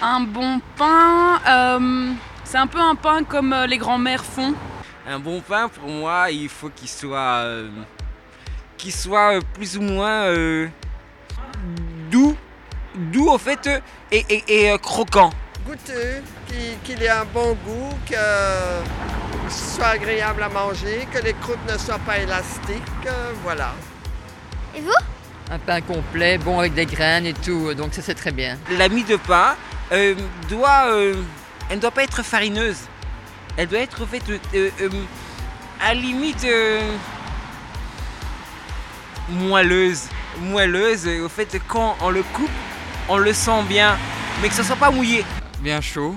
Un bon pain, euh, c'est un peu un pain comme euh, les grands-mères font. Un bon pain, pour moi, il faut qu'il soit, euh, qu'il soit plus ou moins euh, doux, doux au fait, et, et- et, euh, croquant. goûteux, qu'il ait un bon goût, que ce soit agréable à manger, que les croûtes ne soient pas élastiques, euh, voilà. Et vous? Un pain complet, bon avec des graines et tout, donc ça c'est très bien. La mie de pain euh, doit, euh, elle ne doit pas être farineuse. Elle doit être en fait, euh, euh, à la limite euh, moelleuse, moelleuse. Au fait, quand on le coupe, on le sent bien, mais que ce soit pas mouillé. bien chaud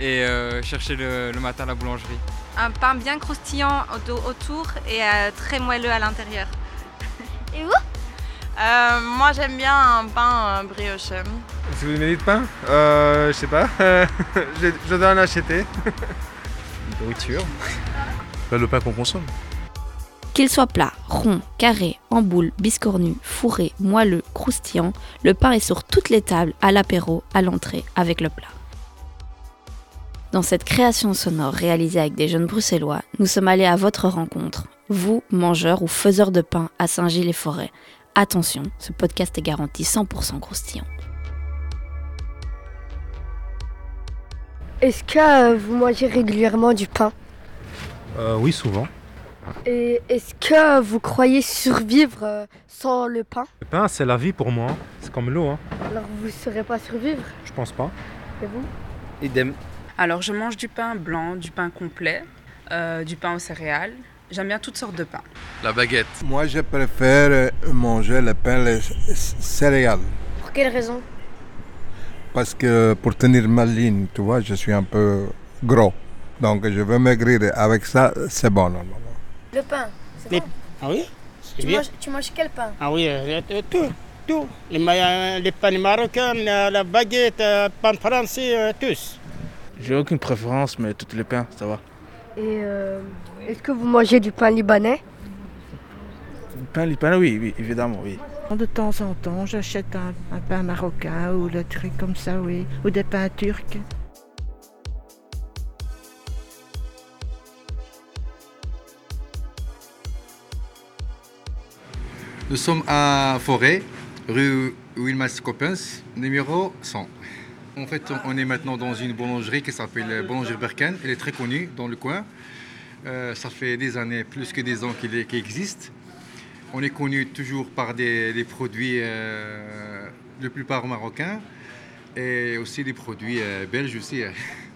et euh, chercher le, le matin à la boulangerie. Un pain bien croustillant au- autour et euh, très moelleux à l'intérieur. Et vous? Euh, moi j'aime bien un pain brioche. Si vous aimez du pain euh, Je sais pas. je, je dois en acheter. Nourriture. le pain qu'on consomme. Qu'il soit plat, rond, carré, en boule, biscornu, fourré, moelleux, croustillant, le pain est sur toutes les tables, à l'apéro, à l'entrée, avec le plat. Dans cette création sonore réalisée avec des jeunes bruxellois, nous sommes allés à votre rencontre, vous, mangeurs ou faiseurs de pain à Saint-Gilles-les-Forêts. Attention, ce podcast est garanti 100% croustillant. Est-ce que euh, vous mangez régulièrement du pain? Euh, oui, souvent. Et est-ce que vous croyez survivre euh, sans le pain? Le pain, c'est la vie pour moi. C'est comme l'eau, hein. Alors vous ne saurez pas survivre? Je pense pas. Et vous? Idem. Alors je mange du pain blanc, du pain complet, euh, du pain aux céréales. J'aime bien toutes sortes de pain. La baguette. Moi, je préfère manger le pain les céréales. Pour quelle raison? Parce que pour tenir ma ligne, tu vois, je suis un peu gros. Donc, je veux maigrir. Avec ça, c'est bon, normalement. Le pain, c'est bon. Ah oui? Tu manges, tu manges quel pain? Ah oui, euh, euh, tout, tout. Les, pains marocains, euh, la baguette, le pain français, euh, tous. J'ai aucune préférence, mais tous les pains, ça va. Et euh, est-ce que vous mangez du pain libanais? Le pain libanais, oui, oui, évidemment, oui. De temps en temps, j'achète un, pain marocain ou le truc comme ça, oui. Ou des pains turcs. Nous sommes à Forêt, rue Wilmas Coppens, numéro 100. En fait, on est maintenant dans une boulangerie qui s'appelle Boulangerie Berken. Elle est très connue dans le coin. Euh, ça fait des années, plus que des ans qu'il existe. On est connu toujours par des, produits, euh, la plupart marocains, et aussi des produits euh, belges aussi.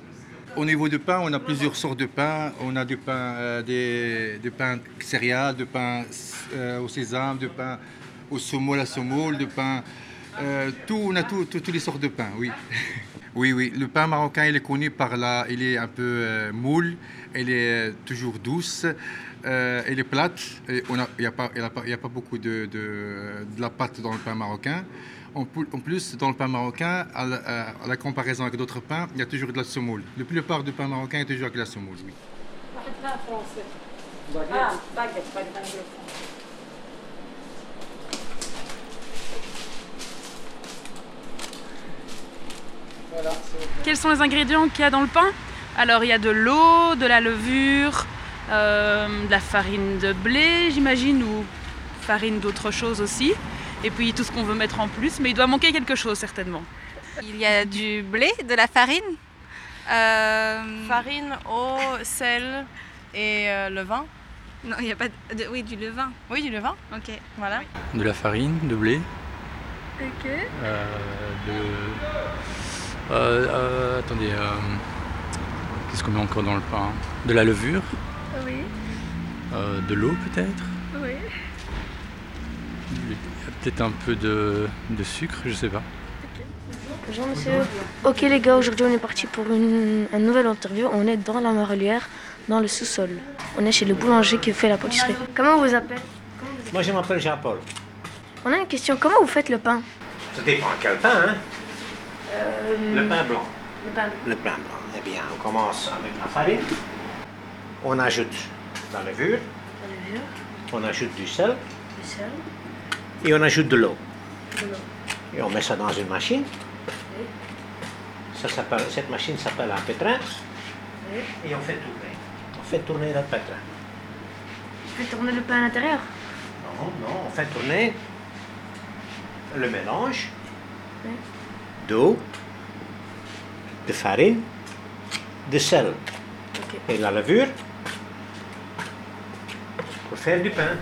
Au niveau du pain, on a plusieurs sortes de pain. On a du pain, euh, des, du pain céréales, du pain euh, au sésame, du pain au semoule à semoule, du pain. tout, on a tout- tout- toutes les sortes de pain, oui. oui, oui. Le pain marocain, il est connu par là. Il est un peu euh, moule, il est euh, toujours douce, euh, elle est plate. Et on a- Il n'y a, pas- il a il a beaucoup de, de- de la pâte dans le pain marocain. En plus, dans le pain marocain, à la, à la comparaison avec d'autres pains, il y a toujours de la semoule. La plupart du pain marocain est toujours avec la semoule, oui. Ah, baguette, baguette. Quels sont les ingrédients qu'il y a dans le pain Alors il y a de l'eau, de la levure, euh, de la farine de blé, j'imagine, ou farine d'autre chose aussi. Et puis tout ce qu'on veut mettre en plus, mais il doit manquer quelque chose certainement. Il y a du blé, de la farine. euh, Farine, eau, sel et euh, le vin. Non, il n'y a pas de, de- Oui, du levain. Oui, du levain. Ok. Voilà. De la farine, de blé, Ok. euh, de... euh, euh, attendez, euh, qu'est-ce qu'on met encore dans le pain De la levure, Oui, euh, de l'eau peut-être oui. Il y a peut-être un peu de, de sucre, je sais pas. Bonjour monsieur. Ok les gars, aujourd'hui on est parti pour une, une nouvelle interview. On est dans la marelière, dans le sous-sol. On est chez le boulanger qui fait la pâtisserie. Comment vous appelez Moi, je m'appelle Jean-Paul. On a une question, comment vous faites le pain? Ça dépend quel pain, hein Le pain blanc. Le pain. Le pain blanc. Eh bien, on commence avec la farine. On ajoute la levure. La levure, On ajoute du sel. du sel, Et on ajoute de l'eau. de l'eau. Et on met ça dans une machine. Ça s'appelle- cette machine s'appelle un pétrin. Et on fait tourner. On fait tourner le pétrin. Je fais tourner le pain à l'intérieur. Non, non, on fait tourner le mélange d'eau, de farine, de sel. Et la levure. Pour faire du pain.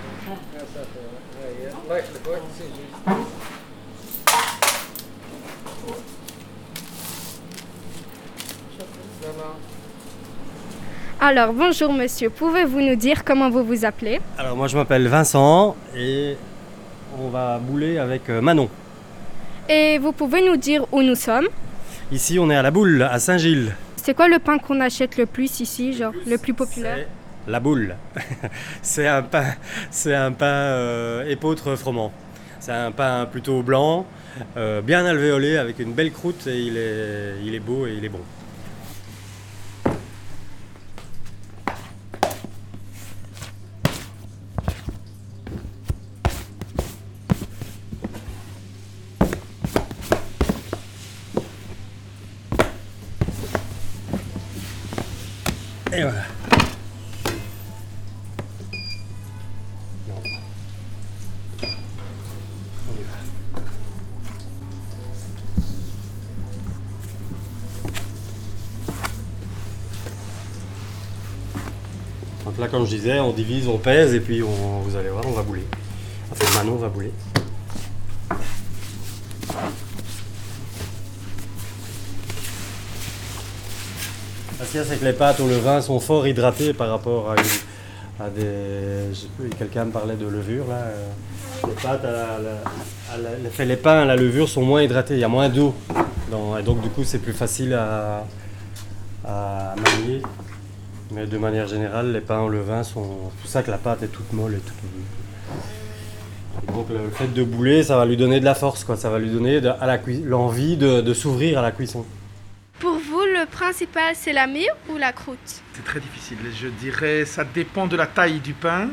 Alors, bonjour monsieur, pouvez-vous nous dire comment vous vous appelez? Alors moi je m'appelle Vincent et on va bouler avec euh, Manon. Et vous pouvez nous dire où nous sommes? Ici on est à la boule, à Saint-Gilles. C'est quoi le pain qu'on achète le plus ici, genre le plus populaire? La boule. c'est un pain, c'est un pain euh, épeautre froment. C'est un pain plutôt blanc, euh, bien alvéolé avec une belle croûte et il est, il est beau et il est bon. On divise, on pèse et puis on, vous allez voir, on va bouler. Enfin, Manon va bouler. Ce qu'il c'est que les pâtes au levain sont fort hydratées par rapport à, des. Je sais plus, quelqu'un me parlait de levure là. euh, Les pâtes, à la- les pains à la levure sont moins hydratés, il y a moins d'eau. Et donc, du coup, c'est plus facile à, à manier. Mais de manière générale, les pains au levain sont. C'est pour ça que la pâte est toute molle et toute. Et donc, le fait de bouler, ça va lui donner de la force, quoi. Ça va lui donner de- à la cui- l'envie de- de s'ouvrir à la cuisson. Pour vous, le principal, c'est la mie ou la croûte? C'est très difficile. Je dirais, ça dépend de la taille du pain,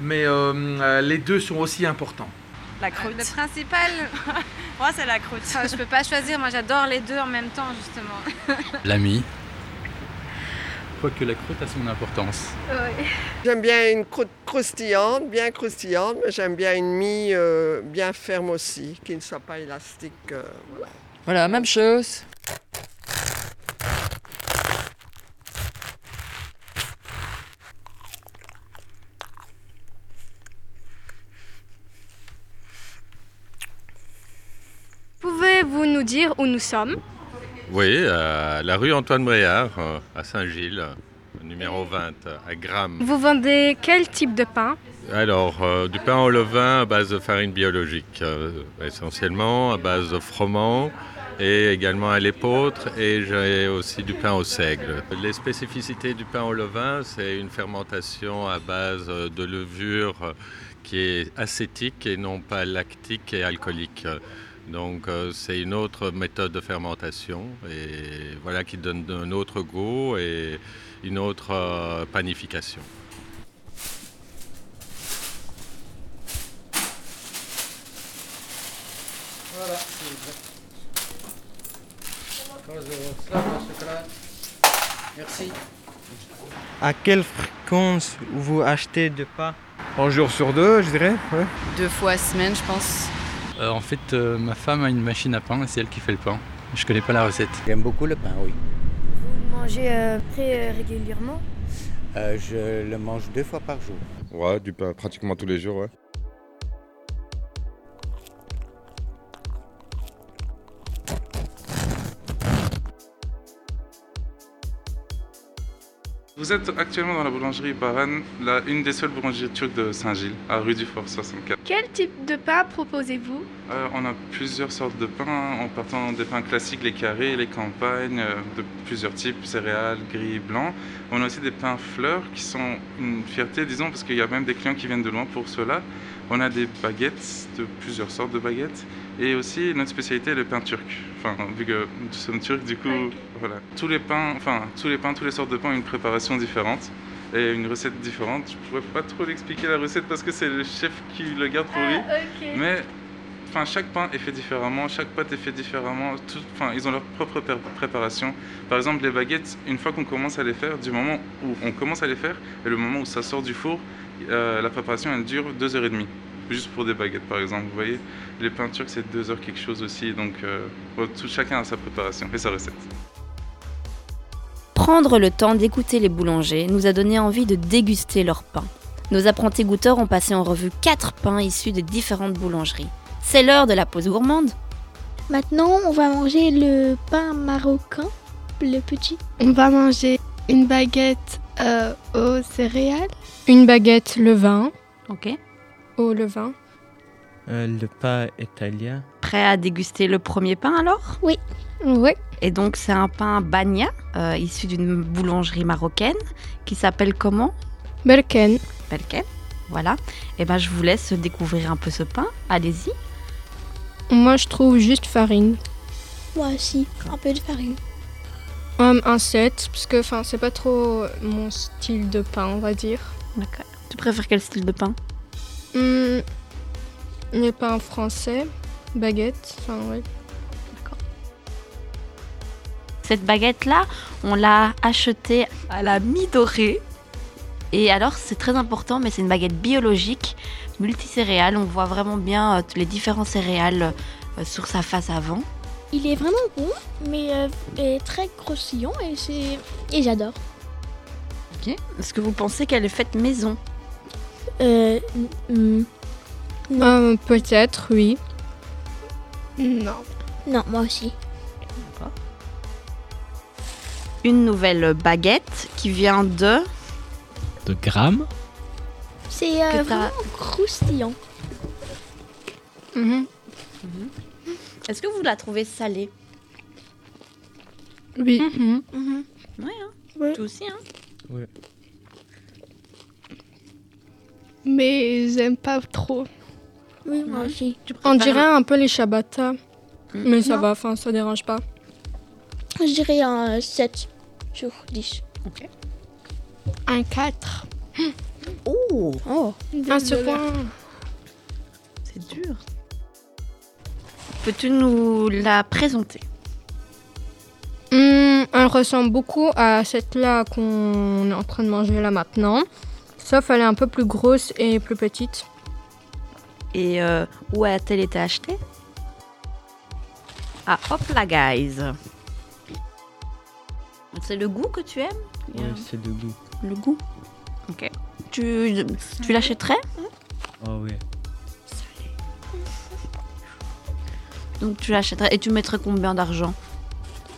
mais euh, euh, les deux sont aussi importants. La croûte. Le principal, moi c'est la croûte. je peux pas choisir, moi j'adore les deux en même temps justement. L'ami. Quoique la croûte a son importance. J'aime bien une croûte croustillante, bien croustillante, mais j'aime bien une mie euh, bien ferme aussi, qui ne soit pas élastique. euh, voilà. Voilà, même chose. Pouvez-vous nous dire où nous sommes? Oui, à la rue Antoine Bréard, euh, à Saint-Gilles, numéro 20, à Gramme. Vous vendez quel type de pain Alors, euh, du pain au levain à base de farine biologique, euh, essentiellement, à base de froment et également à l'épeautre, et j'ai aussi du pain au seigle. Les spécificités du pain au levain, c'est une fermentation à base euh, de levure euh, qui est acétique et non pas lactique et alcoolique. Donc euh, c'est une autre méthode de fermentation et voilà qui donne un autre goût et une autre euh, panification. Voilà, Merci. À quelle fréquence vous achetez de pain Un jour sur deux, je dirais. ouais. Deux fois semaine, je pense. Euh, en fait, euh, ma femme a une machine à pain et c'est elle qui fait le pain. Je connais pas la recette. J'aime beaucoup le pain, oui. Vous mangez euh, très régulièrement? Euh, je le mange deux fois par jour. Ouais, du pain pratiquement tous les jours, ouais. Vous êtes actuellement dans la boulangerie Baran, la, une des seules boulangeries turques de Saint-Gilles, à rue du Fort 64. Quel type de pain proposez-vous? Euh, on a plusieurs sortes de pains, en partant des pains classiques, les carrés, les campagnes, euh, de plusieurs types, céréales, gris, blancs. On a aussi des pains fleurs qui sont une fierté, disons, parce qu'il y a même des clients qui viennent de loin pour cela. On a des baguettes, de plusieurs sortes de baguettes. Et aussi, notre spécialité est le pain turc. Enfin, vu que nous sommes turcs, du coup, voilà. Tous les pains, enfin, tous les pains, toutes les sortes de pains ont une préparation différente et une recette différente. Je pourrais pas trop l'expliquer la recette parce que c'est le chef qui le garde pour lui. ok. Mais enfin, chaque pain est fait différemment, chaque pâte est fait différemment. Tout, enfin, ils ont leur propre pré- préparation. Par exemple, les baguettes, une fois qu'on commence à les faire, du moment où on commence à les faire et le moment où ça sort du four, euh, la préparation elle dure deux heures et demie. Juste pour des baguettes, par exemple. Vous voyez, les pains turcs, c'est deux heures quelque chose aussi. Donc, euh, tout, chacun a sa préparation et sa recette. Prendre le temps d'écouter les boulangers nous a donné envie de déguster leur pain. Nos apprentis goûteurs ont passé en revue quatre pains issus de différentes boulangeries. C'est l'heure de la pause gourmande. Maintenant, on va manger le pain marocain, le petit. On va manger une baguette euh, aux céréales. Une baguette levain. Ok. Au levain. Euh, le pain italien. Prêt à déguster le premier pain alors? Oui. Oui. Et donc c'est un pain bagna, euh, issu d'une boulangerie marocaine, qui s'appelle comment? Berken. Berken. Voilà. Et ben je vous laisse découvrir un peu ce pain. Allez-y. Moi, je trouve juste farine. Moi aussi, un peu de farine. Un 7, parce que c'est pas trop mon style de pain, on va dire. D'accord. Tu préfères quel style de pain? Hum, les pains français, baguette, enfin ouais. Cette baguette-là, on l'a achetée à la mi-dorée. Et alors, c'est très important, mais c'est une baguette biologique, multicéréales. On voit vraiment bien euh, les différents céréales euh, sur sa face avant. Il est vraiment bon, mais euh, est très croustillant et c'est et j'adore. Ok. Est-ce que vous pensez qu'elle est faite maison Euh, mm, Hum, Peut-être, oui. Non. non, moi aussi. Une nouvelle baguette qui vient de... De grammes C'est euh, vraiment croustillant. Mhm. Est-ce que vous la trouvez salée? Oui. Mhm. Ouais, hein Ouais. Toi aussi, hein Oui. Mais j'aime pas trop. Oui, moi aussi. On dirait un peu les ciabatta. Mais ça Non. va, enfin, ça dérange pas. Je dirais un 7 sur 10. Ok. Un 4. Oh, Oh, ce point. C'est dur. Peux-tu nous la présenter? Elle ressemble beaucoup à cette-là qu'on est en train de manger là maintenant. Sauf elle est un peu plus grosse et plus petite. Et euh, où a-t-elle été achetée? Ah, hop là, guys. C'est le goût que tu aimes? Oui, c'est de goût. Le goût? Ok. Tu, tu l'achèterais? Oh oui. Donc tu l'achèterais et tu mettrais combien d'argent?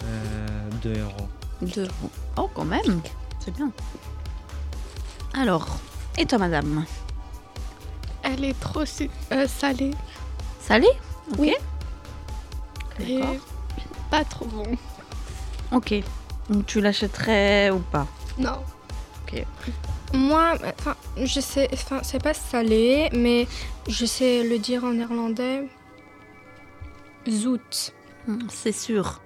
Euh, 2 euros. 2 euros. Oh, quand même C'est bien. Alors, et toi, madame? Elle est trop su- euh, salée. Ok. Oui. D'accord. Et pas trop bon. Ok. Donc tu l'achèterais ou pas? Non. Ok. Moi, enfin, je sais, enfin, c'est pas salé, mais je sais le dire en néerlandais. Zoet. Hmm, C'est sûr.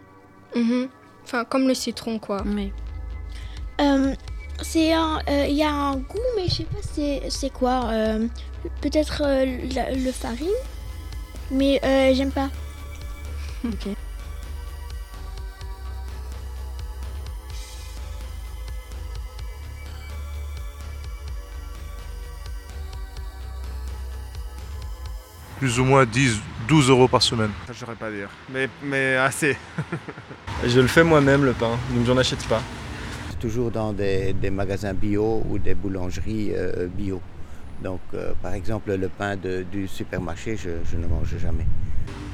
Mhm. Enfin, comme le citron, quoi. Oui. Euh, c'est un, euh, il y a un goût, mais je sais pas c'est, c'est quoi. euh, peut-être euh, la- le farine, mais euh, j'aime pas. Ok. plus ou moins 10, 12 euros par semaine. Ça, je saurais pas dire. Mais, mais assez. Je le fais moi-même le pain, donc j'en achète pas. C'est toujours dans des, des magasins bio ou des boulangeries euh, bio. Donc, euh, par exemple, le pain de- du supermarché, je, je ne mange jamais.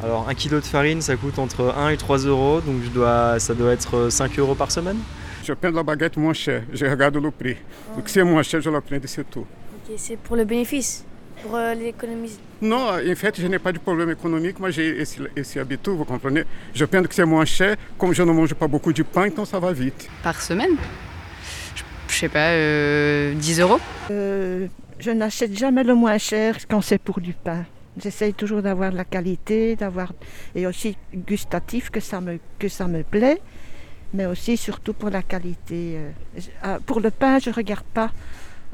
Alors un kilo de farine ça coûte entre 1 et 3 euros, donc je dois, ça doit être 5 euros par semaine. Je prends la baguette moins chère, je regarde le prix. Donc si c'est moins cher, je la prends, c'est tout. Ok, c'est pour le bénéfice, pour euh, l'économie. Non, en fait, je n'ai pas de problème économique, mais j'ai esse- esse habitude, vous comprenez Je pense que c'est moins cher, comme je ne mange pas beaucoup de pain, donc ça va vite. Par semaine? Je- Je sais pas, euh, 10 euros? Euh, je n'achète jamais le moins cher quand c'est pour du pain. J'essaye toujours d'avoir de la qualité, d'avoir et aussi gustatif que ça me que ça me plaît, mais aussi surtout pour la qualité. euh. Ah, pour le pain, je regarde pas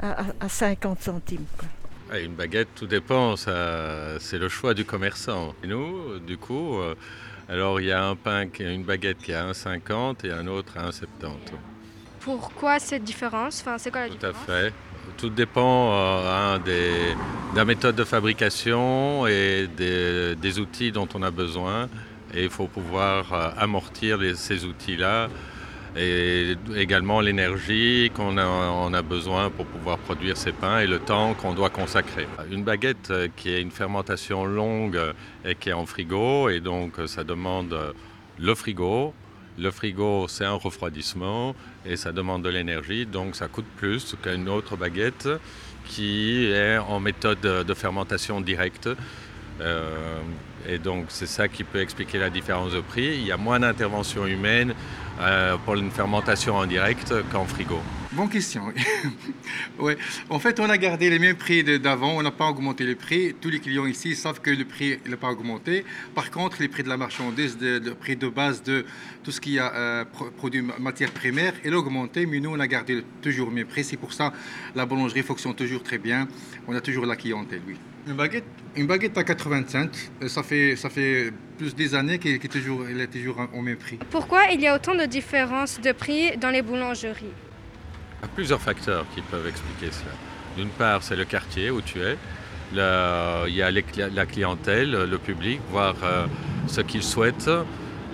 à, à- à 50 centimes. quoi. Ah, Une baguette, tout dépend, ça, c'est le choix du commerçant. Et nous, du coup, euh, alors il y a un pain, qui a une baguette qui est à 1,50 et un autre à 1,70. Pourquoi cette différence? Enfin, c'est quoi la Tout à fait. Tout dépend euh, hein, des, de la méthode de fabrication et des, des outils dont on a besoin. Et il faut pouvoir euh, amortir les- ces outils-là et également l'énergie qu'on a, besoin pour pouvoir produire ces pains et le temps qu'on doit consacrer. Une baguette qui est une fermentation longue et qui est en frigo et donc ça demande le frigo. Le frigo, c'est un refroidissement et ça demande de l'énergie, donc ça coûte plus qu'une autre baguette qui est en méthode de fermentation directe. Euh, et donc c'est ça qui peut expliquer la différence de prix. Il y a moins d'intervention humaine pour une fermentation en direct qu'en frigo. Bonne question. ouais. En fait, on a gardé les mêmes prix d'avant, on n'a pas augmenté les prix. Tous les clients ici savent que le prix n'a pas augmenté. Par contre, les prix de la marchandise, de- le prix de base de tout ce qui a euh, pro- produit ma- matière primaire, il a augmenté, mais nous, on a gardé toujours les mêmes prix. C'est pour ça la boulangerie fonctionne toujours très bien. On a toujours la clientèle, oui. Une baguette, une baguette à 80 cents, euh, ça fait, ça fait plus des années qu'elle qu'elle est toujours, elle est toujours au même prix. Pourquoi il y a autant de différences de prix dans les boulangeries? Il y a plusieurs facteurs qui peuvent expliquer cela. D'une part, c'est le quartier où tu es. Il y a la clientèle, le public, voir euh, ce qu'ils souhaitent.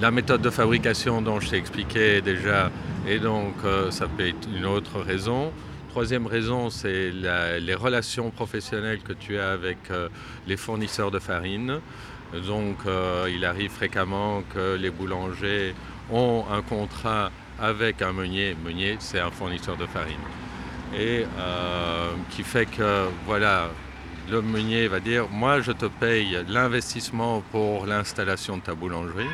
La méthode de fabrication dont je t'ai expliqué déjà, et donc euh, ça peut être une autre raison. Troisième raison, c'est les relations professionnelles que tu as avec euh, les fournisseurs de farine. Donc, il arrive fréquemment que les boulangers ont un contrat avec un meunier. Meunier, c'est un fournisseur de farine. Et euh, qui fait que, voilà, le meunier va dire Moi, je te paye l'investissement pour l'installation de ta boulangerie,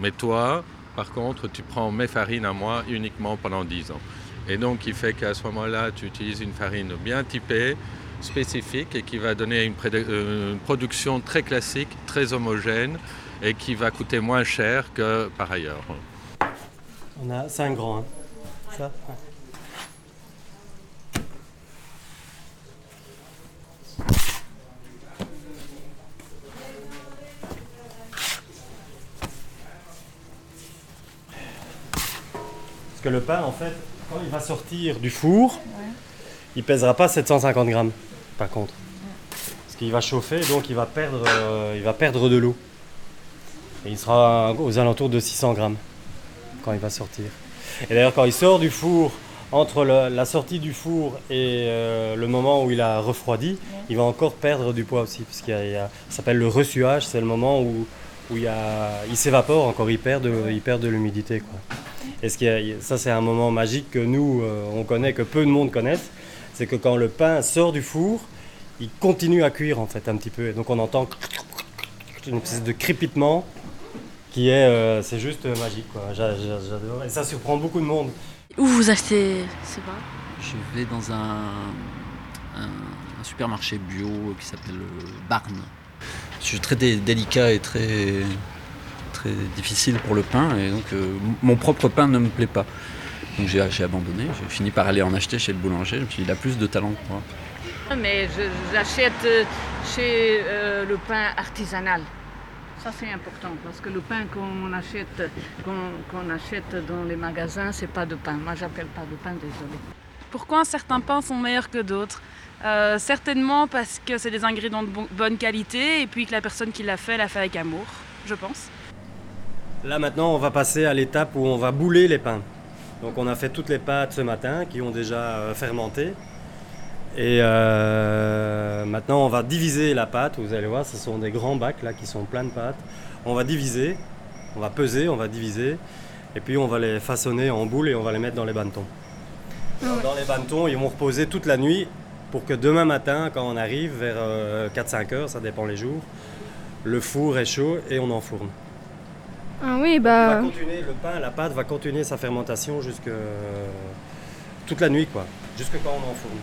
mais toi, par contre, tu prends mes farines à moi uniquement pendant 10 ans. Et donc, il fait qu'à ce moment-là, tu utilises une farine bien typée, spécifique, et qui va donner une, euh, une production très classique, très homogène, et qui va coûter moins cher que par ailleurs. On a 5 grands. hein. Ça ouais. Parce que le pain, en fait, quand il va sortir du four, il pèsera pas 750 grammes, par contre. Parce qu'il va chauffer, donc il va perdre, euh, il va perdre de l'eau. Et il sera aux alentours de 600 grammes quand il va sortir. Et d'ailleurs, quand il sort du four, entre la sortie du four et euh, le moment où il a refroidi, il va encore perdre du poids aussi. Parce qu'il y a- ça s'appelle le ressuage, c'est le moment où, il, s'évapore encore, il perd de, il perd de l'humidité. Et ce qui est- ça, c'est un moment magique que nous, euh, on connaît, que peu de monde connaissent. C'est que quand le pain sort du four, il continue à cuire en fait un petit peu. Et donc on entend une espèce de crépitement qui est, euh, c'est juste magique. quoi. J'a- j'a- J'adore. Et ça surprend beaucoup de monde. Où vous achetez ces pains Je vais dans un, un- un supermarché bio qui s'appelle euh, Barn. Je suis très dé- délicat et très, très difficile pour le pain, et donc euh, mon propre pain ne me plaît pas. Donc j'ai abandonné, j'ai fini par aller en acheter chez le boulanger. Je me suis dit, il a plus de talent que moi. Mais j'achète chez euh, le pain artisanal. Ça c'est important parce que le pain qu'on achète, qu'on achète dans les magasins, c'est pas de pain. Moi j'appelle pas de pain, désolé. Pourquoi certains pains sont meilleurs que d'autres? Euh, Certainement parce que c'est des ingrédients de bon- bonne qualité et puis que la personne qui l'a fait l'a fait avec amour, je pense. Là maintenant, on va passer à l'étape où on va bouler les pains. Donc on a fait toutes les pâtes ce matin qui ont déjà euh, fermenté. Et euh, maintenant, on va diviser la pâte. Vous allez voir, ce sont des grands bacs là qui sont pleins de pâtes. On va diviser, on va peser, on va diviser. Et puis on va les façonner en boules et on va les mettre dans les bannetons. Alors, Dans les bannetons, ils vont reposer toute la nuit pour que demain matin, quand on arrive vers 4-5 heures, ça dépend les jours, le four est chaud et on enfourne. Ah oui, bah. va continuer, le pain, la pâte va continuer sa fermentation jusque toute la nuit, quoi, jusque quand on enfourne.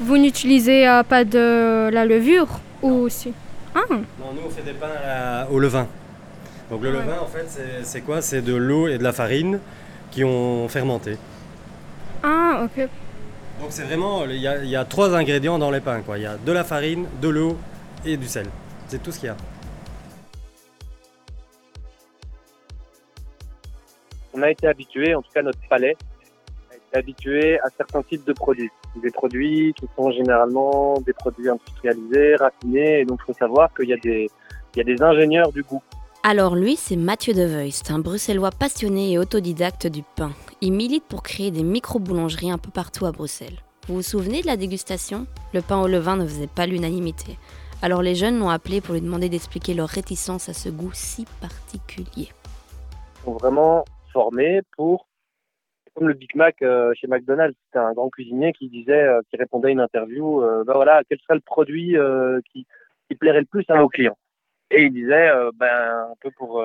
Vous n'utilisez euh, pas de la levure ou aussi Ah, Non, nous on fait des pains à au levain. Donc le Ouais. levain, en fait, c'est- quoi? C'est de l'eau et de la farine qui ont fermenté. ah ok. Donc c'est vraiment, il y, a, il y a trois ingrédients dans les pains. Quoi. Il y a de la farine, de l'eau et du sel. C'est tout ce qu'il y a. On a été habitué, en tout cas notre palais, habitué à certains types de produits. Des produits qui sont généralement des produits industrialisés, raffinés, et donc il faut savoir qu'il y, a des- il y a des ingénieurs du goût. Alors lui, c'est Mathieu De Voist, un bruxellois passionné et autodidacte du pain. Il milite pour créer des micro-boulangeries un peu partout à Bruxelles. Vous vous souvenez de la dégustation? Le pain au levain ne faisait pas l'unanimité. Alors les jeunes l'ont appelé pour lui demander d'expliquer leur réticence à ce goût si particulier. Ils sont vraiment formés pour, comme le Big Mac euh, chez McDonald's, c'était un grand cuisinier qui disait, euh, qui répondait à une interview, euh, ben voilà, quel serait le produit qui, plairait le plus à nos clients? Et il disait, ben un peu pour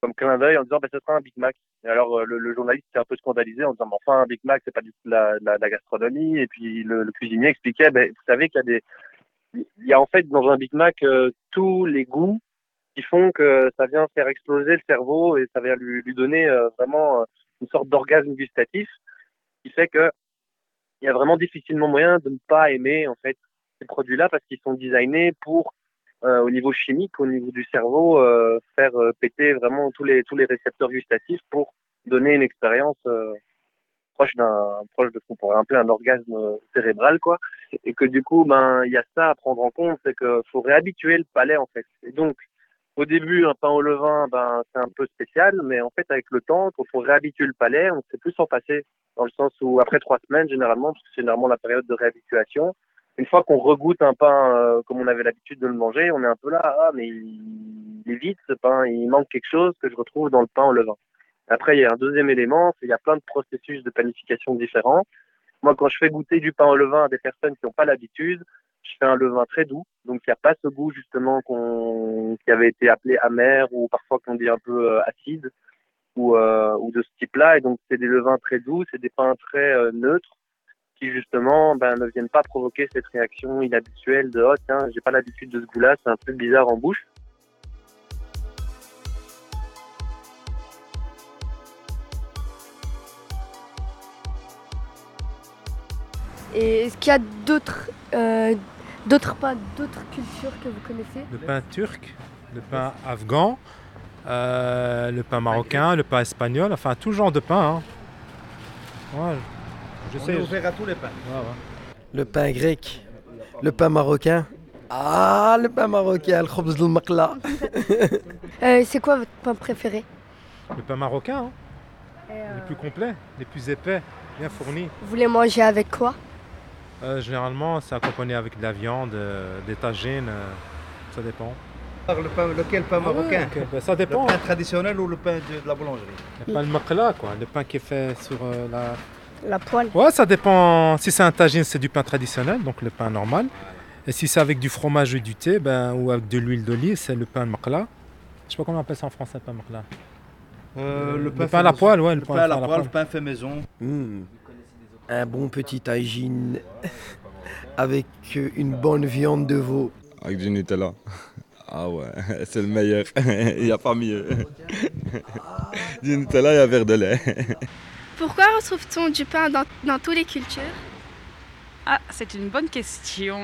comme clin d'œil en disant, ben ce sera un Big Mac. Et alors le, journaliste s'est un peu scandalisé en disant, mais enfin un Big Mac c'est pas du tout la, la, gastronomie. Et puis le, cuisinier expliquait, ben vous savez qu'il y a des, il y a en fait dans un Big Mac tous les goûts qui font que ça vient faire exploser le cerveau et ça vient lui, donner vraiment sorte d'orgasme gustatif qui fait que il y a vraiment difficilement moyen de ne pas aimer en fait ces produits-là parce qu'ils sont designés pour euh, au niveau chimique, au niveau du cerveau, euh, faire euh, péter vraiment tous les tous les récepteurs gustatifs pour donner une expérience proche d'un proche de ce qu'on pourrait appeler un orgasme cérébral quoi. Et que du coup ben il y a ça à prendre en compte c'est que faut réhabituer le palais en fait. Et donc au début, un pain au levain, ben, c'est un peu spécial, mais en fait, avec le temps, quand il faut réhabituer le palais, on ne sait plus s'en passer. Dans le sens où, après trois semaines, généralement, parce que c'est généralement la période de réhabituation, une fois qu'on regoute un pain euh, comme on avait l'habitude de le manger, on est un peu là, ah, mais il, il est vide ce pain, il manque quelque chose que je retrouve dans le pain au levain. Après, il y a un deuxième élément, c'est qu'il y a plein de processus de panification différents. Moi, quand je fais goûter du pain au levain à des personnes qui n'ont pas l'habitude, je fais un levain très doux, donc il n'y a pas ce goût justement qui avait été appelé amer ou parfois qu'on dit un peu euh, acide ou, euh, ou de ce type-là. Et donc c'est des levains très doux, c'est des pains très euh, neutres qui justement ben, ne viennent pas provoquer cette réaction inhabituelle de oh tiens j'ai pas l'habitude de ce goût-là, c'est un peu bizarre en bouche. Et est-ce qu'il y a d'autres euh, d'autres pains, d'autres cultures que vous connaissez Le pain turc, le pain afghan, euh, le pain marocain, le pain espagnol, enfin tout genre de pain. hein. Ouais, je On sais. est ouvert à tous les pains. Ouais, ouais. Le pain grec, le pain marocain. Ah, le pain marocain, le khobz del maqla. Euh, C'est quoi votre pain préféré? Le pain marocain, hein. euh, les plus complets, les plus épais, bien fournis. Vous les mangez avec quoi? Euh, généralement, c'est accompagné avec de la viande, euh, des tagines, euh, ça dépend. Le pain, lequel pain Ah ouais, marocain ok, ben ça dépend. Le pain traditionnel ou le pain de, de la boulangerie Le pain de maqla, quoi, le pain qui est fait sur euh, la... La poêle. Ouais, ça dépend. Si c'est un tagine, c'est du pain traditionnel, donc le pain normal. Et si c'est avec du fromage ou du thé, ben, ou avec de l'huile d'olive, c'est le pain de maqla. Je sais pas comment on appelle ça en français, pain maqla. Euh, le pain pain à la poêle, ouais. Le pain à la poêle, le pain fait maison. Hmm. Un bon petit tagine avec euh, une bonne viande de veau. Avec du Nutella. Ah ouais, c'est le meilleur. Il n'y a pas mieux. du Nutella et un verre de lait. Pourquoi retrouve-t-on du pain dans, dans toutes les cultures? Ah, c'est une bonne question.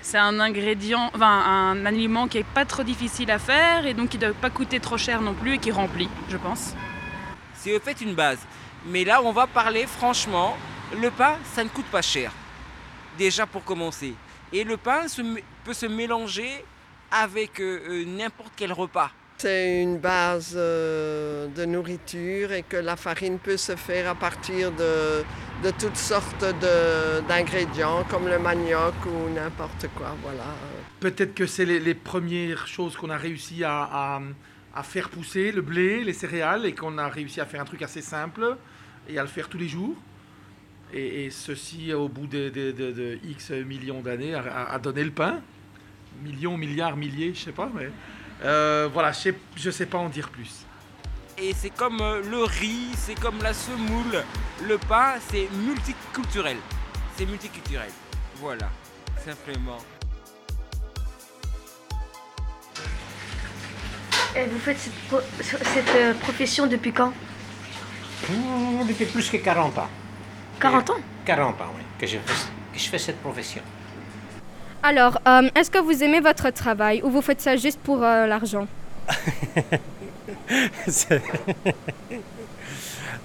C'est un ingrédient, enfin un aliment qui est pas trop difficile à faire et donc qui ne doit pas coûter trop cher non plus et qui remplit, je pense. C'est au fait une base. Mais là, on va parler franchement. Le pain, ça ne coûte pas cher. Déjà pour commencer. Et le pain se peut se mélanger avec euh, euh, n'importe quel repas. C'est une base euh, de nourriture et que la farine peut se faire à partir de, de toutes sortes d'ingrédients comme le manioc ou n'importe quoi. Voilà. Peut-être que c'est les, les premières choses qu'on a réussi à, à- à faire pousser, le blé, les céréales, et qu'on a réussi à faire un truc assez simple et à le faire tous les jours. Et, et ceci, au bout de, de- de- de X millions d'années, a, donné le pain. Millions, milliards, milliers, je sais pas, mais euh, voilà, je sais, je sais pas en dire plus. Et c'est comme euh, le riz, c'est comme la semoule. Le pain, c'est multiculturel. C'est multiculturel. Voilà, simplement. Et vous faites cette, pro- cette, euh, profession depuis quand? Mmh, Depuis plus que 40 ans. 40 ans? 40 ans, oui, que je fais, que je fais cette profession. Alors, euh, est-ce que vous aimez votre travail ou vous faites ça juste pour euh, l'argent?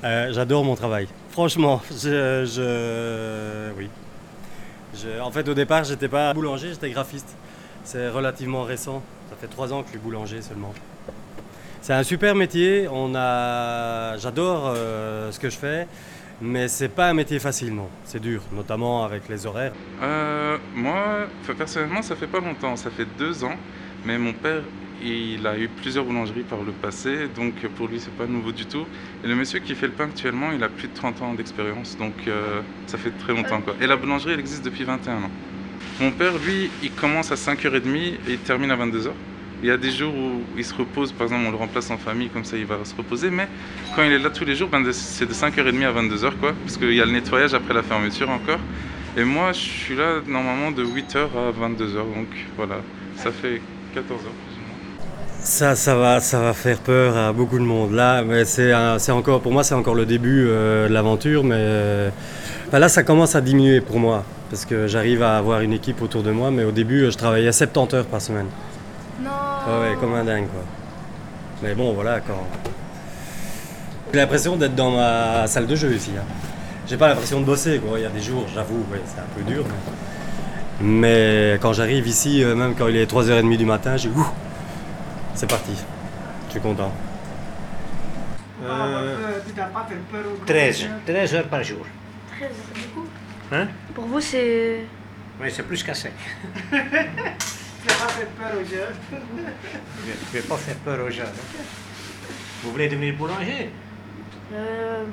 Euh, J'adore mon travail. Franchement, je, je- oui. Je- en fait, au départ, j'étais pas boulanger, j'étais graphiste. C'est relativement récent. Ça fait trois ans que je suis boulanger seulement. C'est un super métier. J'adore euh, ce que je fais, mais c'est pas un métier facile, non. C'est dur, notamment avec les horaires. Euh, moi, personnellement, ça fait pas longtemps, ça fait deux ans, mais mon père, il a eu plusieurs boulangeries par le passé, donc pour lui, c'est pas nouveau du tout. Et le monsieur qui fait le pain actuellement, il a plus de 30 ans d'expérience, donc euh, ça fait très longtemps. Et la boulangerie, elle existe depuis 21 ans. Mon père, lui, il commence à 5h30 et il termine à 22h. Il y a des jours où il se repose, par exemple, on le remplace en famille, comme ça il va se reposer, mais quand il est là tous les jours, ben, c'est de 5h30 à 22h, quoi, parce qu'il y a le nettoyage après la fermeture encore. Et moi, je suis là normalement de 8h à 22h, donc voilà, ça fait 14 heures. Ça, ça va, ça va faire peur à beaucoup de monde. Là, c'est, encore, pour moi, c'est encore le début euh, de l'aventure, mais euh, enfin, là, ça commence à diminuer pour moi, parce que j'arrive à avoir une équipe autour de moi. Mais au début, je travaillais 70 heures par semaine. Non. Ouais, ouais, comme un dingue, quoi. Mais bon, voilà, quand. J'ai l'impression d'être dans ma salle de jeu ici. hein. J'ai pas l'impression de bosser, quoi. Il y a des jours, j'avoue, ouais, c'est un peu dur. Mais, mais quand j'arrive ici, euh, même quand il est 3h30 du matin, j'ai ouh, c'est parti. Je suis content. Euh, 13, 13 heures par jour. 13 beaucoup. Hein? Pour vous, c'est. Oui, c'est plus qu'assez. Pas faire peur aux jeunes. Je ne vais pas faire peur aux jeunes. Vous voulez devenir boulanger? Euh,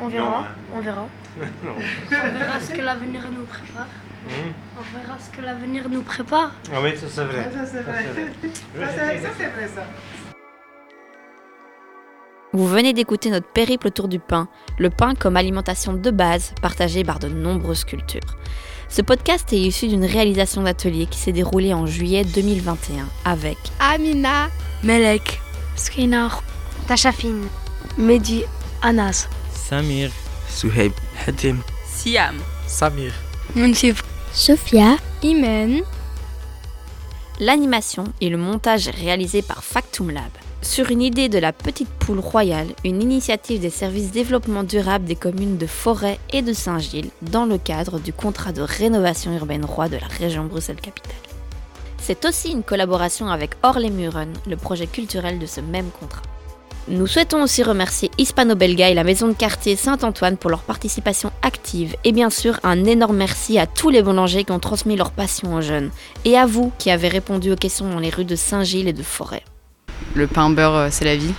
on verra. Non, hein. On verra. Non. On verra ce que l'avenir nous prépare. Hum. On verra ce que l'avenir nous prépare. Ah oui, ça c'est vrai. Ça, c'est vrai. vrai. Ça, c'est ça, c'est vrai, ça. Vous venez d'écouter notre périple autour du pain, le pain comme alimentation de base partagée par de nombreuses cultures. Ce podcast est issu d'une réalisation d'atelier qui s'est déroulée en juillet 2021 avec Amina, Melek, Skinar, Tachafine, Mehdi, Anas, Samir, Souheib, Hatim, Siam, Samir, Munsif, Sophia, Imen, l'animation et le montage réalisé par Factum Lab. Sur une idée de la Petite Poule Royale, une initiative des services développement durable des communes de Forêt et de Saint-Gilles dans le cadre du contrat de rénovation urbaine roi de la région Bruxelles-Capitale. C'est aussi une collaboration avec Orlémuren, le projet culturel de ce même contrat. Nous souhaitons aussi remercier Hispano-Belga et la maison de quartier Saint-Antoine pour leur participation active et bien sûr un énorme merci à tous les boulangers qui ont transmis leur passion aux jeunes et à vous qui avez répondu aux questions dans les rues de Saint-Gilles et de Forêt. Le pain beurre, euh, c'est la vie.